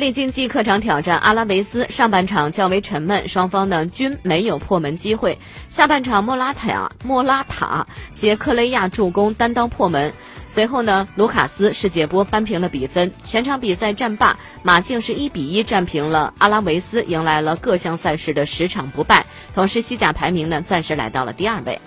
历竞技客场挑战阿拉维斯，上半场较为沉闷，双方呢均没有破门机会。下半场莫拉塔莫拉塔杰克雷亚助攻单刀破门，随后呢卢卡斯世界波扳平了比分。全场比赛战罢，马竞是一比一战平了阿拉维斯，迎来了各项赛事的十场不败，同时西甲排名呢暂时来到了第二位。